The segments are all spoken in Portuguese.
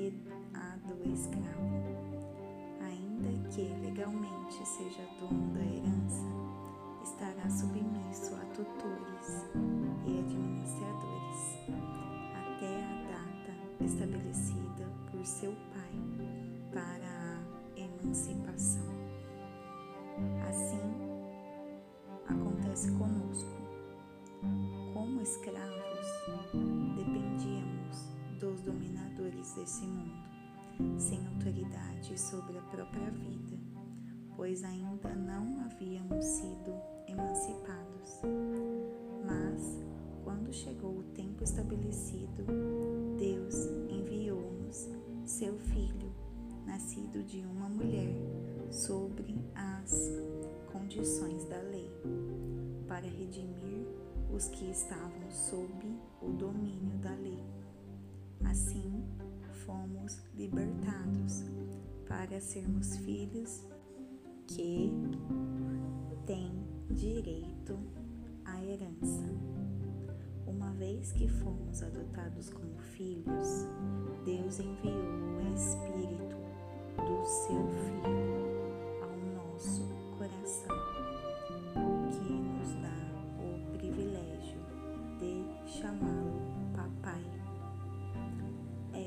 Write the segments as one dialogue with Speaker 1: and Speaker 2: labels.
Speaker 1: que a do escravo. Ainda que legalmente seja dono da herança, estará submisso a tutores e administradores até a data estabelecida por seu pai para a emancipação. Assim acontece conosco. Como escravos, dependíamos dos dominadores desse mundo, sem autoridade sobre a própria vida, pois ainda não havíamos sido emancipados. Mas, quando chegou o tempo estabelecido, Deus enviou-nos seu Filho, nascido de uma mulher, sobre as condições da lei, para redimir os que estavam sob o domínio da lei. Assim, fomos libertados para sermos filhos que têm direito à herança. Uma vez que fomos adotados como filhos, Deus enviou o Espírito do seu Filho ao nosso coração,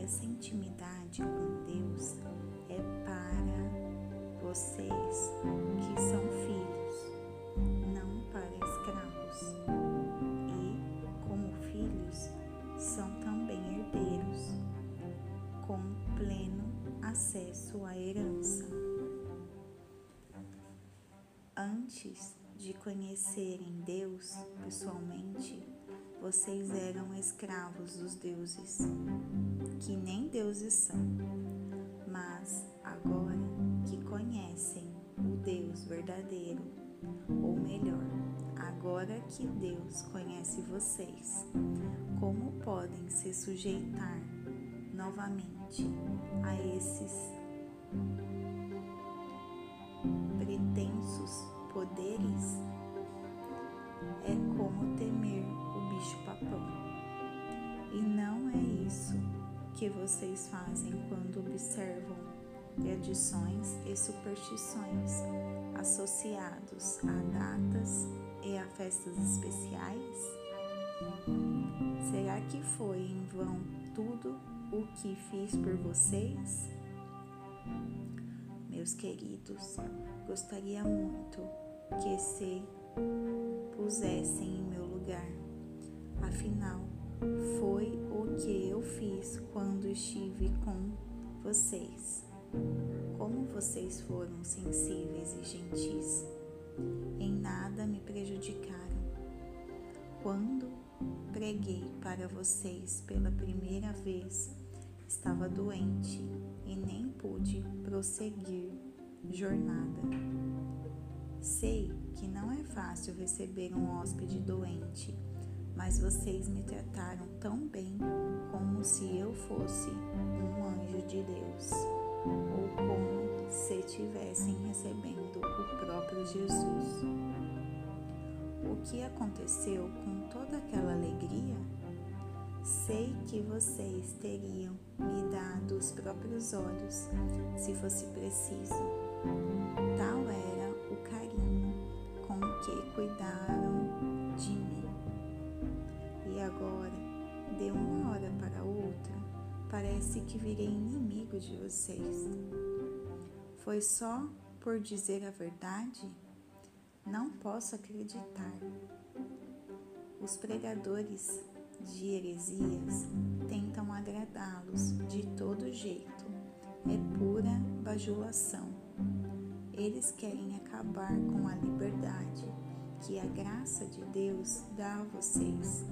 Speaker 1: Essa intimidade com Deus é para vocês que são filhos, não para escravos. E, como filhos, são também herdeiros, com pleno acesso à herança. Antes de conhecerem Deus pessoalmente, vocês eram escravos dos deuses, que nem deuses são. Mas agora que conhecem o Deus verdadeiro, ou melhor, agora que Deus conhece vocês, como podem se sujeitar novamente a esses pretensos poderes? É como temer o bicho-papão. E não é isso que vocês fazem quando observam tradições e superstições associados a datas e a festas especiais? Será que foi em vão tudo o que fiz por vocês? Meus queridos, gostaria muito que se pusessem em meu lugar. Afinal, foi o que eu fiz quando estive com vocês. Como vocês foram sensíveis e gentis, em nada me prejudicaram. Quando preguei para vocês pela primeira vez, estava doente e nem pude prosseguir jornada. Sei que não é fácil receber um hóspede doente, mas vocês me trataram tão bem como se eu fosse um anjo de Deus, ou como se estivessem recebendo o próprio Jesus. O que aconteceu com toda aquela alegria? Sei que vocês teriam me dado os próprios olhos se fosse preciso. Que virei inimigo de vocês. Foi só por dizer a verdade? Não posso acreditar. Os pregadores de heresias tentam agradá-los de todo jeito. É pura bajulação. Eles querem acabar com a liberdade que a graça de Deus dá a vocês.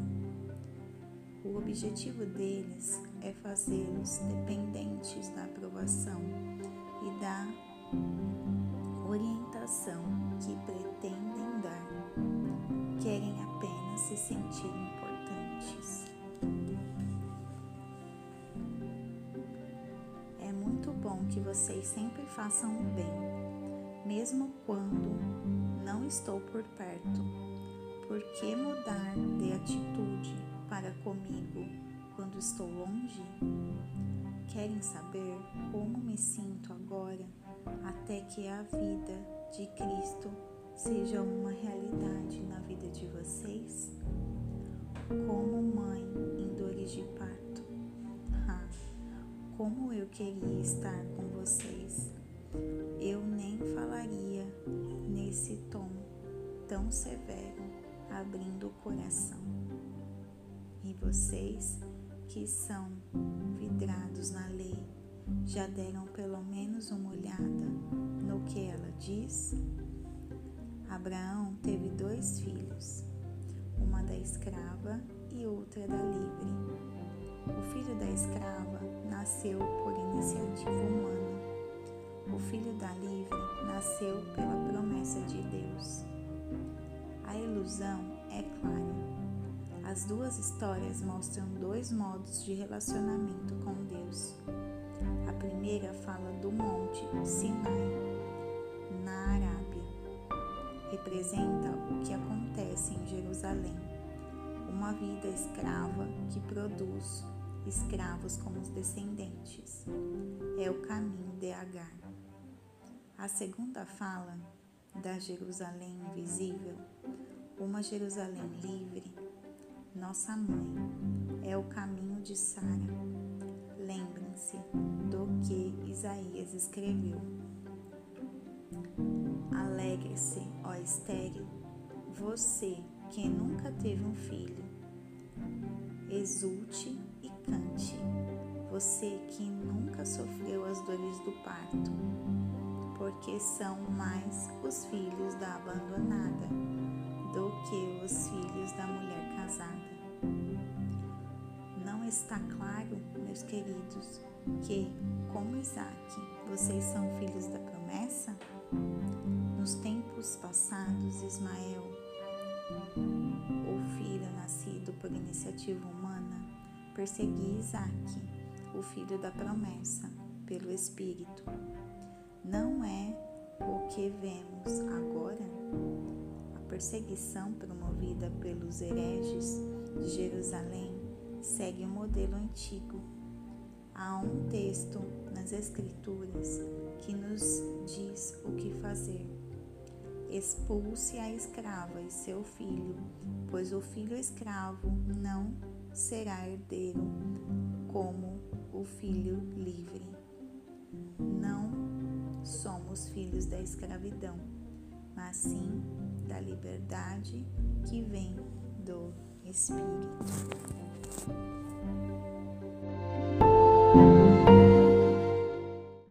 Speaker 1: O objetivo deles é fazê-los dependentes da aprovação e da orientação que pretendem dar. Querem apenas se sentir importantes. É muito bom que vocês sempre façam o bem, mesmo quando não estou por perto. Por que mudar de atitude para comigo quando estou longe? Querem saber como me sinto agora até que a vida de Cristo seja uma realidade na vida de vocês? Como mãe em dores de parto. Ah, como eu queria estar com vocês. Eu nem falaria nesse tom tão severo, abrindo o coração. Vocês que são vidrados na lei já deram pelo menos uma olhada no que ela diz? Abraão teve dois filhos, uma da escrava e outra da livre. O filho da escrava nasceu por iniciativa humana. O filho da livre nasceu pela promessa de Deus. A ilusão é clara. As duas histórias mostram dois modos de relacionamento com Deus. A primeira fala do Monte Sinai, na Arábia. Representa o que acontece em Jerusalém, uma vida escrava que produz escravos como os descendentes. É o caminho de Agar. A segunda fala da Jerusalém invisível, uma Jerusalém livre, nossa mãe, é o caminho de Sara. Lembrem-se do que Isaías escreveu. Alegre-se, ó estéreo, você que nunca teve um filho. Exulte e cante, você que nunca sofreu as dores do parto porque são mais os filhos da abandonada do que os filhos da mulher casada. Não está claro, meus queridos, que, como Isaac, vocês são filhos da promessa? Nos tempos passados, Ismael, o filho nascido por iniciativa humana, perseguia Isaac, o filho da promessa, pelo Espírito não é o que vemos agora? Perseguição promovida pelos hereges de Jerusalém segue um modelo antigo. Há um texto nas Escrituras que nos diz o que fazer. Expulse a escrava e seu filho, pois o filho escravo não será herdeiro como o filho livre. Não somos filhos da escravidão, mas sim da liberdade que vem do Espírito.